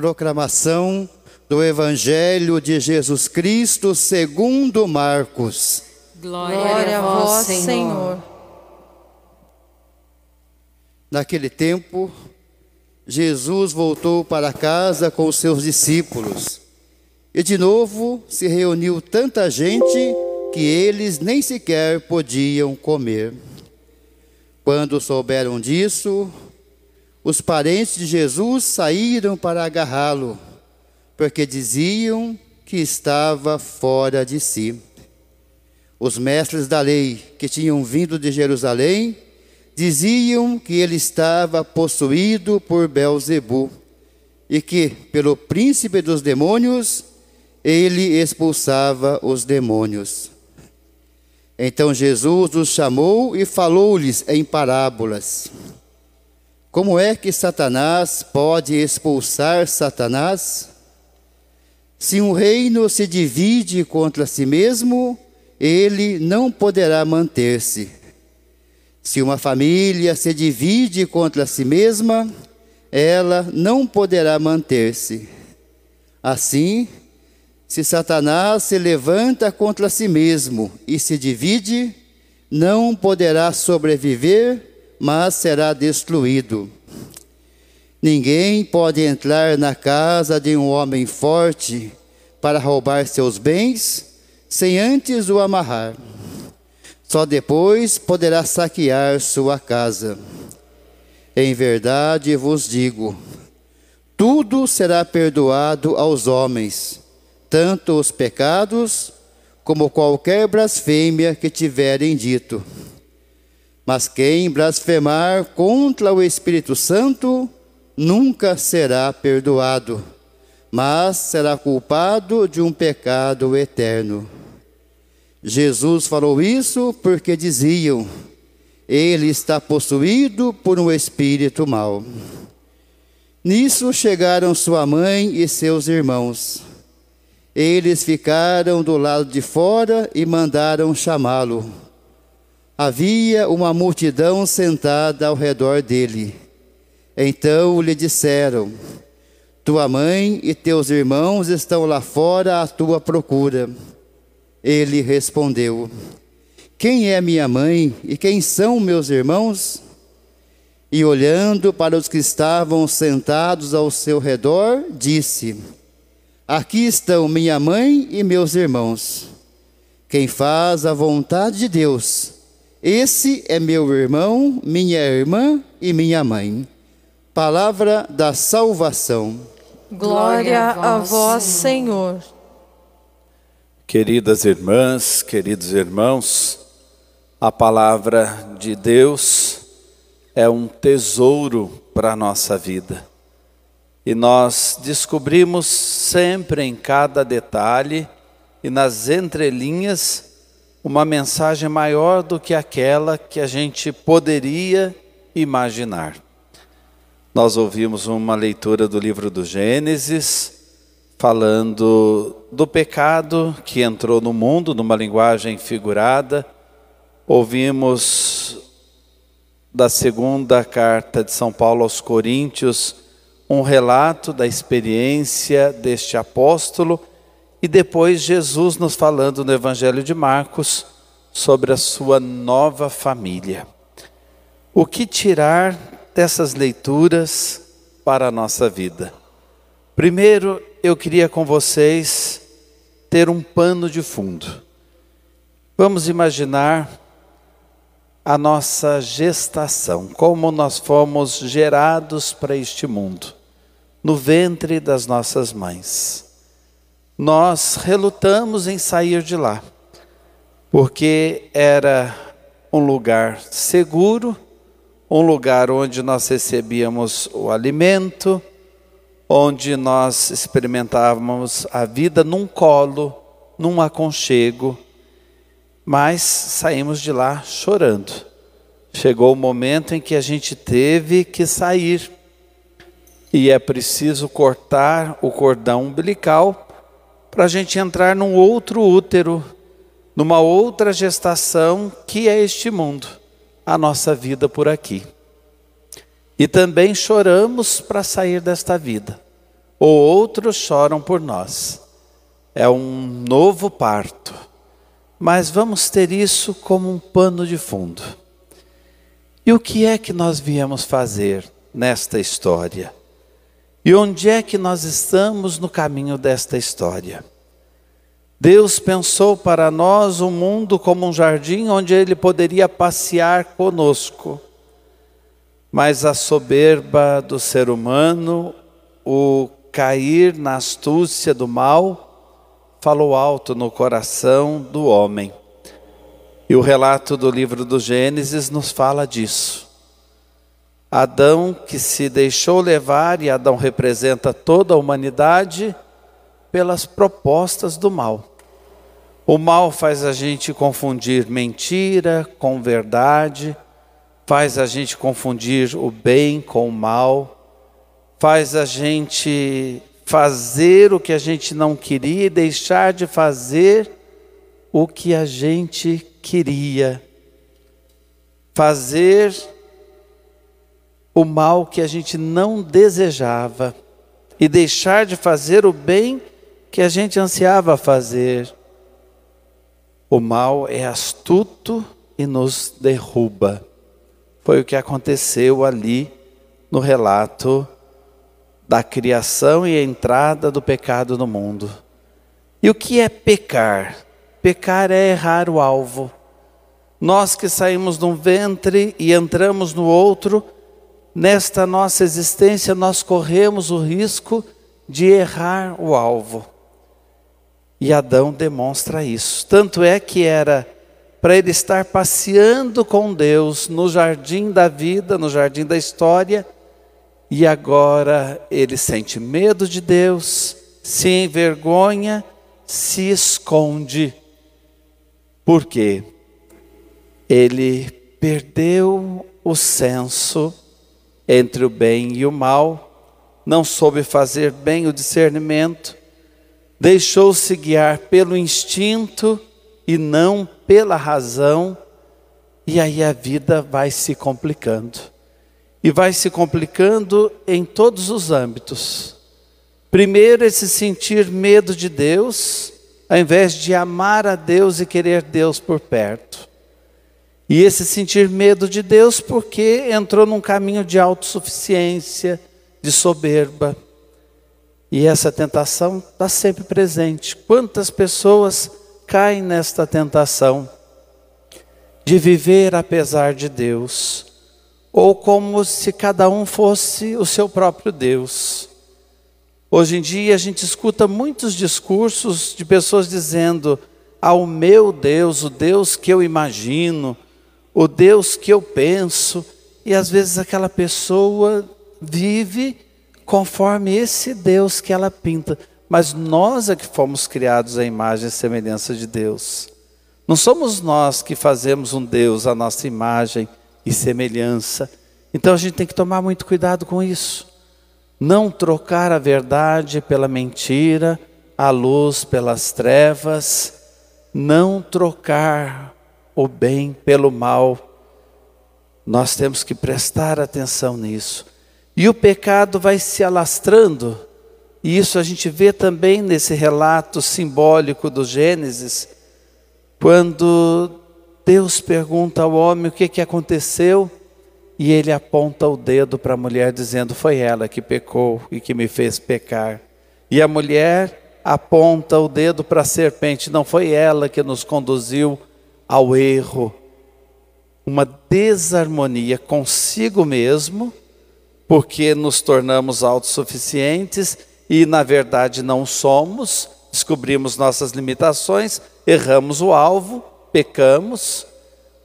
Proclamação do Evangelho de Jesus Cristo segundo Marcos. Glória a vós, Senhor. Naquele tempo, Jesus voltou para casa com os seus discípulos. E de novo se reuniu tanta gente que eles nem sequer podiam comer. Quando souberam disso, os parentes de Jesus saíram para agarrá-lo, porque diziam que estava fora de si. Os mestres da lei que tinham vindo de Jerusalém diziam que ele estava possuído por Belzebu e que, pelo príncipe dos demônios, ele expulsava os demônios. Então Jesus os chamou e falou-lhes em parábolas. Como é que Satanás pode expulsar Satanás? Se um reino se divide contra si mesmo, ele não poderá manter-se. Se uma família se divide contra si mesma, ela não poderá manter-se. Assim, se Satanás se levanta contra si mesmo e se divide, não poderá sobreviver, mas será destruído. Ninguém pode entrar na casa de um homem forte para roubar seus bens sem antes o amarrar. Só depois poderá saquear sua casa. Em verdade vos digo: tudo será perdoado aos homens, tanto os pecados como qualquer blasfêmia que tiverem dito. Mas quem blasfemar contra o Espírito Santo nunca será perdoado, mas será culpado de um pecado eterno. Jesus falou isso porque diziam: ele está possuído por um espírito mau. Nisso chegaram sua mãe e seus irmãos. Eles ficaram do lado de fora e mandaram chamá-lo. Havia uma multidão sentada ao redor dele. Então lhe disseram: Tua mãe e teus irmãos estão lá fora à tua procura. Ele respondeu: Quem é minha mãe e quem são meus irmãos? E olhando para os que estavam sentados ao seu redor, disse: Aqui estão minha mãe e meus irmãos. Quem faz a vontade de Deus, esse é meu irmão, minha irmã e minha mãe. Palavra da salvação. Glória a vós, Senhor. Queridas irmãs, queridos irmãos, a palavra de Deus é um tesouro para a nossa vida. E nós descobrimos sempre em cada detalhe e nas entrelinhas uma mensagem maior do que aquela que a gente poderia imaginar. Nós ouvimos uma leitura do livro do Gênesis, falando do pecado que entrou no mundo numa linguagem figurada. Ouvimos da segunda carta de São Paulo aos Coríntios um relato da experiência deste apóstolo e depois Jesus nos falando no Evangelho de Marcos sobre a sua nova família. O que tirar dessas leituras para a nossa vida? Primeiro, eu queria com vocês ter um pano de fundo. Vamos imaginar a nossa gestação, como nós fomos gerados para este mundo, no ventre das nossas mães. Nós relutamos em sair de lá, porque era um lugar seguro, um lugar onde nós recebíamos o alimento, onde nós experimentávamos a vida num colo, num aconchego, mas saímos de lá chorando. Chegou o momento em que a gente teve que sair e é preciso cortar o cordão umbilical para a gente entrar num outro útero, numa outra gestação que é este mundo, a nossa vida por aqui. E também choramos para sair desta vida, ou outros choram por nós. É um novo parto, mas vamos ter isso como um pano de fundo. E o que é que nós viemos fazer nesta história? E onde é que nós estamos no caminho desta história? Deus pensou para nós o mundo como um jardim onde Ele poderia passear conosco. Mas a soberba do ser humano, o cair na astúcia do mal, falou alto no coração do homem. E o relato do livro do Gênesis nos fala disso. Adão que se deixou levar, e Adão representa toda a humanidade, pelas propostas do mal. O mal faz a gente confundir mentira com verdade, faz a gente confundir o bem com o mal, faz a gente fazer o que a gente não queria e deixar de fazer o que a gente queria. Fazer o mal que a gente não desejava e deixar de fazer o bem que a gente ansiava fazer. O mal é astuto e nos derruba. Foi o que aconteceu ali no relato da criação e entrada do pecado no mundo. E o que é pecar? Pecar é errar o alvo. Nós que saímos de um ventre e entramos no outro, nesta nossa existência nós corremos o risco de errar o alvo. E Adão demonstra isso. Tanto é que era para ele estar passeando com Deus no jardim da vida, no jardim da história, e agora ele sente medo de Deus, se envergonha, se esconde. Por quê? Ele perdeu o senso entre o bem e o mal, não soube fazer bem o discernimento, deixou-se guiar pelo instinto e não pela razão, e aí a vida vai se complicando. E vai se complicando em todos os âmbitos. Primeiro, esse sentir medo de Deus, ao invés de amar a Deus e querer Deus por perto. E esse sentir medo de Deus porque entrou num caminho de autossuficiência, de soberba. E essa tentação está sempre presente. Quantas pessoas caem nesta tentação de viver apesar de Deus, ou como se cada um fosse o seu próprio Deus? Hoje em dia a gente escuta muitos discursos de pessoas dizendo: ao meu Deus, o Deus que eu imagino, o Deus que eu penso, e às vezes aquela pessoa vive conforme esse Deus que ela pinta, mas nós é que fomos criados à imagem e semelhança de Deus. Não somos nós que fazemos um Deus à nossa imagem e semelhança. Então a gente tem que tomar muito cuidado com isso. Não trocar a verdade pela mentira, a luz pelas trevas, não trocar o bem pelo mal. Nós temos que prestar atenção nisso. E o pecado vai se alastrando, e isso a gente vê também nesse relato simbólico do Gênesis, quando Deus pergunta ao homem o que, que aconteceu, e ele aponta o dedo para a mulher, dizendo: Foi ela que pecou e que me fez pecar. E a mulher aponta o dedo para a serpente: Não foi ela que nos conduziu ao erro, uma desarmonia consigo mesmo, porque nos tornamos autossuficientes e na verdade não somos, descobrimos nossas limitações, erramos o alvo, pecamos,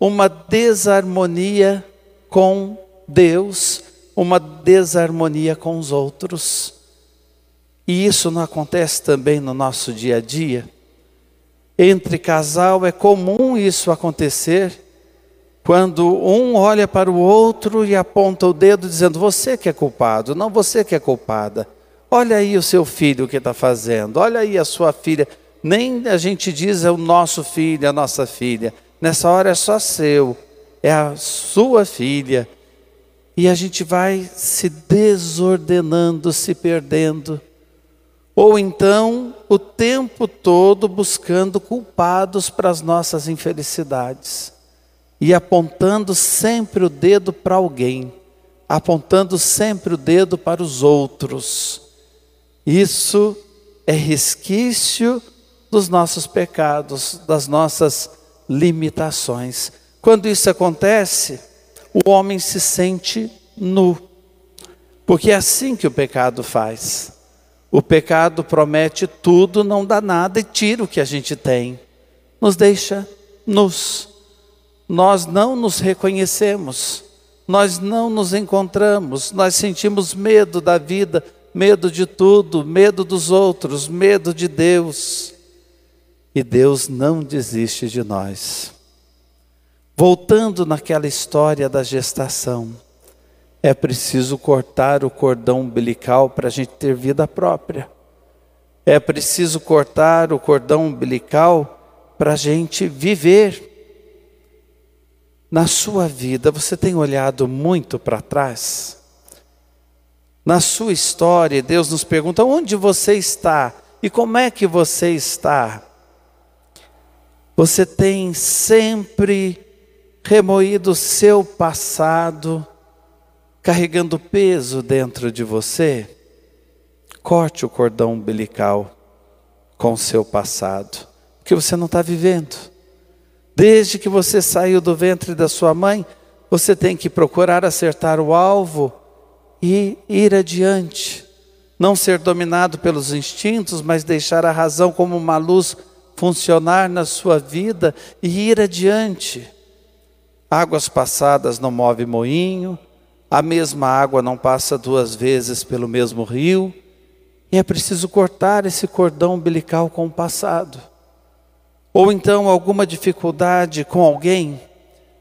uma desarmonia com Deus, uma desarmonia com os outros. E isso não acontece também no nosso dia a dia? entre casal é comum isso acontecer, quando um olha para o outro e aponta o dedo dizendo: Você que é culpado, não você que é culpada. Olha aí o seu filho que está fazendo, olha aí a sua filha. Nem a gente diz é o nosso filho, a nossa filha. Nessa hora é só seu, é a sua filha. E a gente vai se desordenando, se perdendo. Ou então, o tempo todo buscando culpados para as nossas infelicidades e apontando sempre o dedo para alguém, apontando sempre o dedo para os outros. Isso é resquício dos nossos pecados, das nossas limitações. Quando isso acontece, o homem se sente nu, porque é assim que o pecado faz. O pecado promete tudo, não dá nada e tira o que a gente tem, nos deixa nus. Nós não nos reconhecemos, nós não nos encontramos, nós sentimos medo da vida, medo de tudo, medo dos outros, medo de Deus. E Deus não desiste de nós. Voltando naquela história da gestação, é preciso cortar o cordão umbilical para a gente ter vida própria. É preciso cortar o cordão umbilical para a gente viver. Na sua vida, você tem olhado muito para trás? Na sua história, Deus nos pergunta: onde você está e como é que você está? Você tem sempre remoído o seu passado, carregando peso dentro de você? Corte o cordão umbilical com o seu passado, porque você não está vivendo. Desde que você saiu do ventre da sua mãe, você tem que procurar acertar o alvo e ir adiante. Não ser dominado pelos instintos, mas deixar a razão como uma luz funcionar na sua vida e ir adiante. Águas passadas não move moinho, a mesma água não passa duas vezes pelo mesmo rio, e é preciso cortar esse cordão umbilical com o passado. Ou então alguma dificuldade com alguém,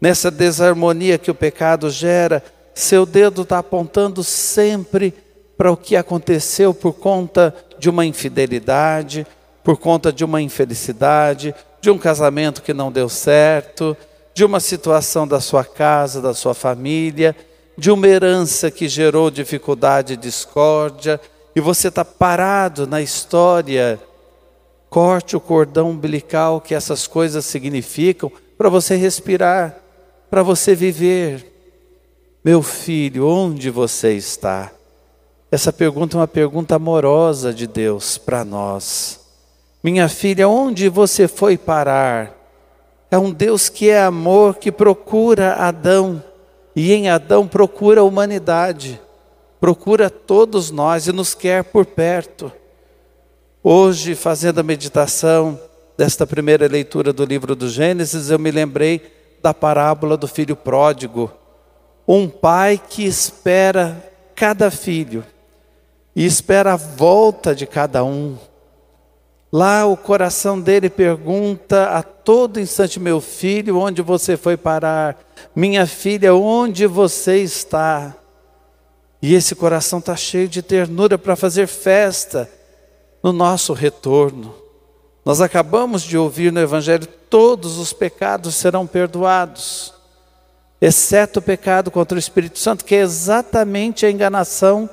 nessa desarmonia que o pecado gera, seu dedo está apontando sempre para o que aconteceu por conta de uma infidelidade, por conta de uma infelicidade, de um casamento que não deu certo, de uma situação da sua casa, da sua família, de uma herança que gerou dificuldade e discórdia, e você está parado na história. Corte o cordão umbilical que essas coisas significam para você respirar, para você viver. Meu filho, onde você está? Essa pergunta é uma pergunta amorosa de Deus para nós. Minha filha, onde você foi parar? É um Deus que é amor, que procura Adão, e em Adão procura a humanidade, procura todos nós e nos quer por perto. Hoje, fazendo a meditação desta primeira leitura do livro do Gênesis, eu me lembrei da parábola do filho pródigo um pai que espera cada filho e espera a volta de cada um. Lá o coração dele pergunta a todo instante: Meu filho, onde você foi parar? Minha filha, onde você está? E esse coração está cheio de ternura para fazer festa no nosso retorno. Nós acabamos de ouvir no Evangelho: todos os pecados serão perdoados exceto o pecado contra o Espírito Santo, que é exatamente a enganação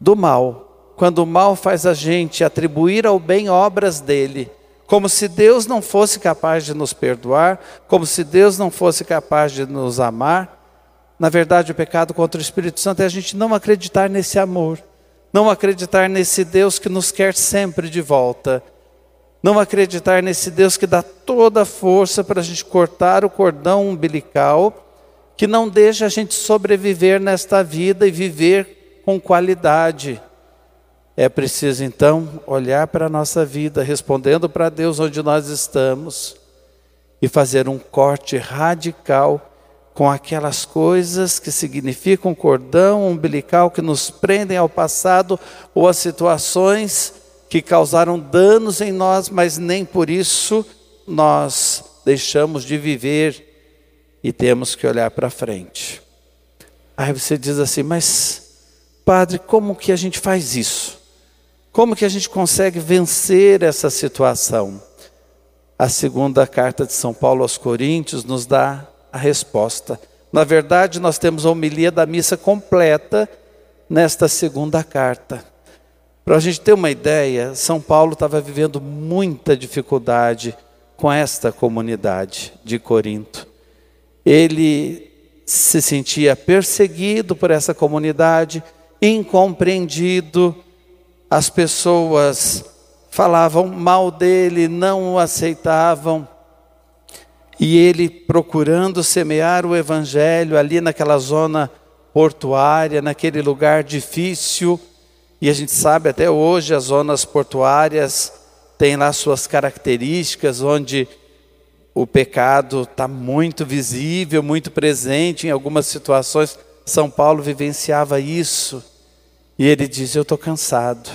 do mal. Quando o mal faz a gente atribuir ao bem obras dele, como se Deus não fosse capaz de nos perdoar, como se Deus não fosse capaz de nos amar. Na verdade, o pecado contra o Espírito Santo é a gente não acreditar nesse amor, não acreditar nesse Deus que nos quer sempre de volta não acreditar nesse Deus que dá toda a força para a gente cortar o cordão umbilical, que não deixa a gente sobreviver nesta vida e viver com qualidade. É preciso então olhar para a nossa vida, respondendo para Deus onde nós estamos, e fazer um corte radical com aquelas coisas que significam cordão umbilical que nos prendem ao passado ou às situações que causaram danos em nós, mas nem por isso nós deixamos de viver e temos que olhar para frente. Aí você diz assim, mas padre, como que a gente faz isso? Como que a gente consegue vencer essa situação? A segunda carta de São Paulo aos Coríntios nos dá a resposta. Na verdade, nós temos a homilia da missa completa nesta segunda carta. Para a gente ter uma ideia, São Paulo estava vivendo muita dificuldade com esta comunidade de Corinto. Ele se sentia perseguido por essa comunidade, incompreendido, as pessoas falavam mal dele, não o aceitavam. E ele procurando semear o evangelho ali naquela zona portuária, naquele lugar difícil, e a gente sabe até hoje as zonas portuárias têm lá suas características, onde o pecado está muito visível, muito presente em algumas situações. São Paulo vivenciava isso. E ele diz: Eu estou cansado.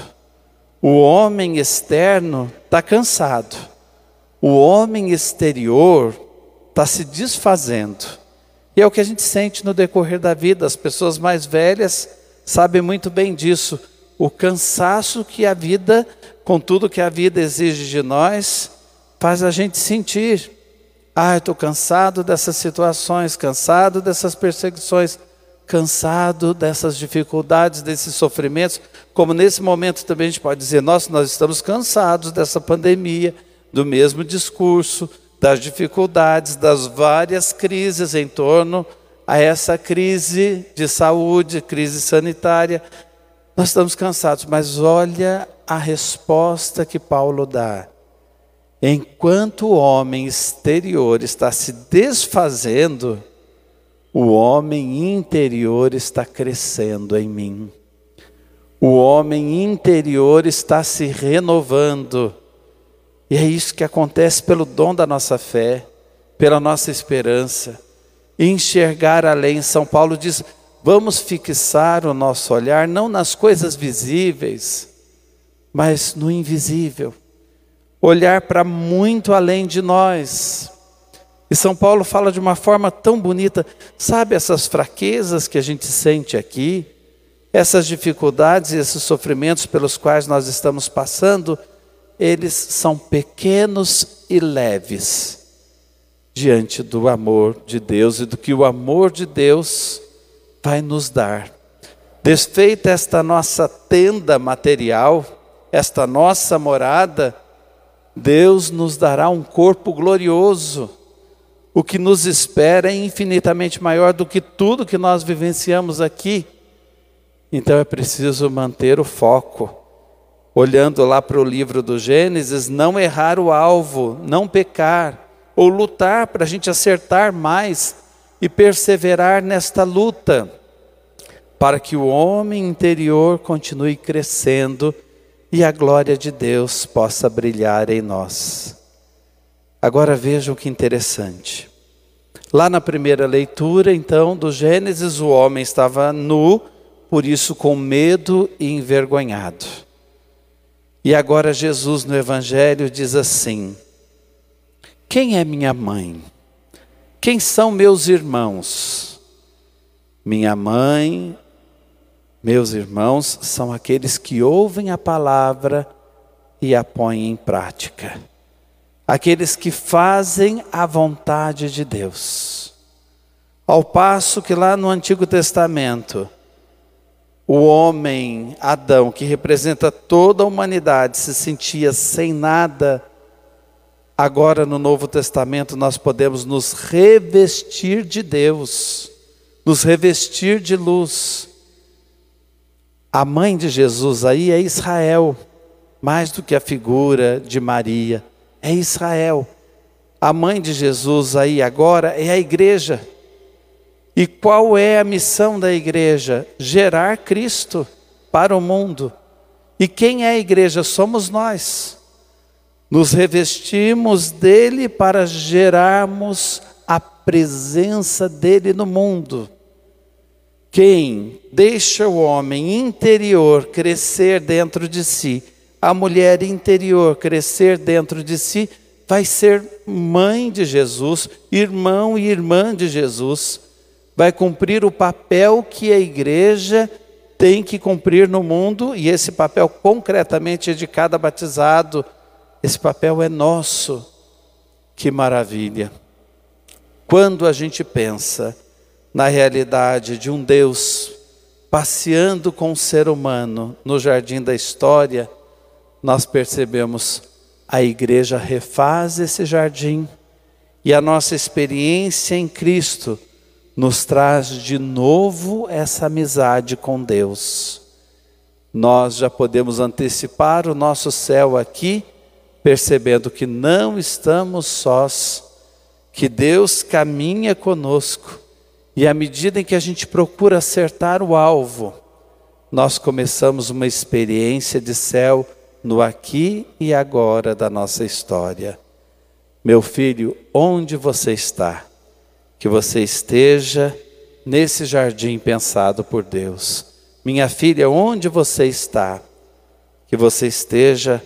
O homem externo está cansado. O homem exterior está se desfazendo. E é o que a gente sente no decorrer da vida. As pessoas mais velhas sabem muito bem disso. O cansaço que a vida, com tudo que a vida exige de nós, faz a gente sentir. Ah, estou cansado dessas situações, cansado dessas perseguições, cansado dessas dificuldades, desses sofrimentos. Como nesse momento também a gente pode dizer: nossa, nós estamos cansados dessa pandemia, do mesmo discurso, das dificuldades, das várias crises em torno a essa crise de saúde, crise sanitária. Nós estamos cansados, mas olha a resposta que Paulo dá. Enquanto o homem exterior está se desfazendo, o homem interior está crescendo em mim. O homem interior está se renovando. E é isso que acontece pelo dom da nossa fé, pela nossa esperança. Enxergar além. São Paulo diz: vamos fixar o nosso olhar não nas coisas visíveis, mas no invisível olhar para muito além de nós. E São Paulo fala de uma forma tão bonita, sabe essas fraquezas que a gente sente aqui, essas dificuldades e esses sofrimentos pelos quais nós estamos passando, eles são pequenos e leves diante do amor de Deus e do que o amor de Deus vai nos dar. Desfeita esta nossa tenda material, esta nossa morada, Deus nos dará um corpo glorioso. O que nos espera é infinitamente maior do que tudo que nós vivenciamos aqui. Então é preciso manter o foco. Olhando lá para o livro do Gênesis, não errar o alvo, não pecar, ou lutar para a gente acertar mais e perseverar nesta luta, para que o homem interior continue crescendo e a glória de Deus possa brilhar em nós. Agora vejam que interessante. Lá na primeira leitura, então, do Gênesis, o homem estava nu, por isso com medo e envergonhado. E agora Jesus no Evangelho diz assim: Quem é minha mãe? Quem são meus irmãos? Minha mãe meus irmãos, são aqueles que ouvem a palavra e a põem em prática. Aqueles que fazem a vontade de Deus. Ao passo que lá no Antigo Testamento, o homem Adão, que representa toda a humanidade, se sentia sem nada, agora no Novo Testamento nós podemos nos revestir de Deus, nos revestir de luz a mãe de Jesus aí é Israel, mais do que a figura de Maria, é Israel. A mãe de Jesus aí agora é a igreja. E qual é a missão da igreja? Gerar Cristo para o mundo. E quem é a igreja? Somos nós. Nos revestimos dele para gerarmos a presença dele no mundo. Quem deixa o homem interior crescer dentro de si, a mulher interior crescer dentro de si, vai ser mãe de Jesus, irmão e irmã de Jesus, vai cumprir o papel que a igreja tem que cumprir no mundo, e esse papel concretamente é de cada batizado, esse papel é nosso. Que maravilha! Quando a gente pensa na realidade de um Deus passeando com o ser humano no jardim da história, nós percebemos a igreja refaz esse jardim e a nossa experiência em Cristo nos traz de novo essa amizade com Deus. Nós já podemos antecipar o nosso céu aqui, percebendo que não estamos sós, que Deus caminha conosco e à medida em que a gente procura acertar o alvo, nós começamos uma experiência de céu no aqui e agora da nossa história. Meu filho, onde você está? Que você esteja nesse jardim pensado por Deus. Minha filha, onde você está? Que você esteja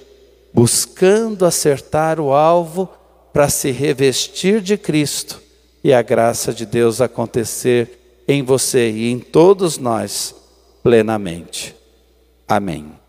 buscando acertar o alvo para se revestir de Cristo e a graça de Deus acontecer em você e em todos nós plenamente. Amém.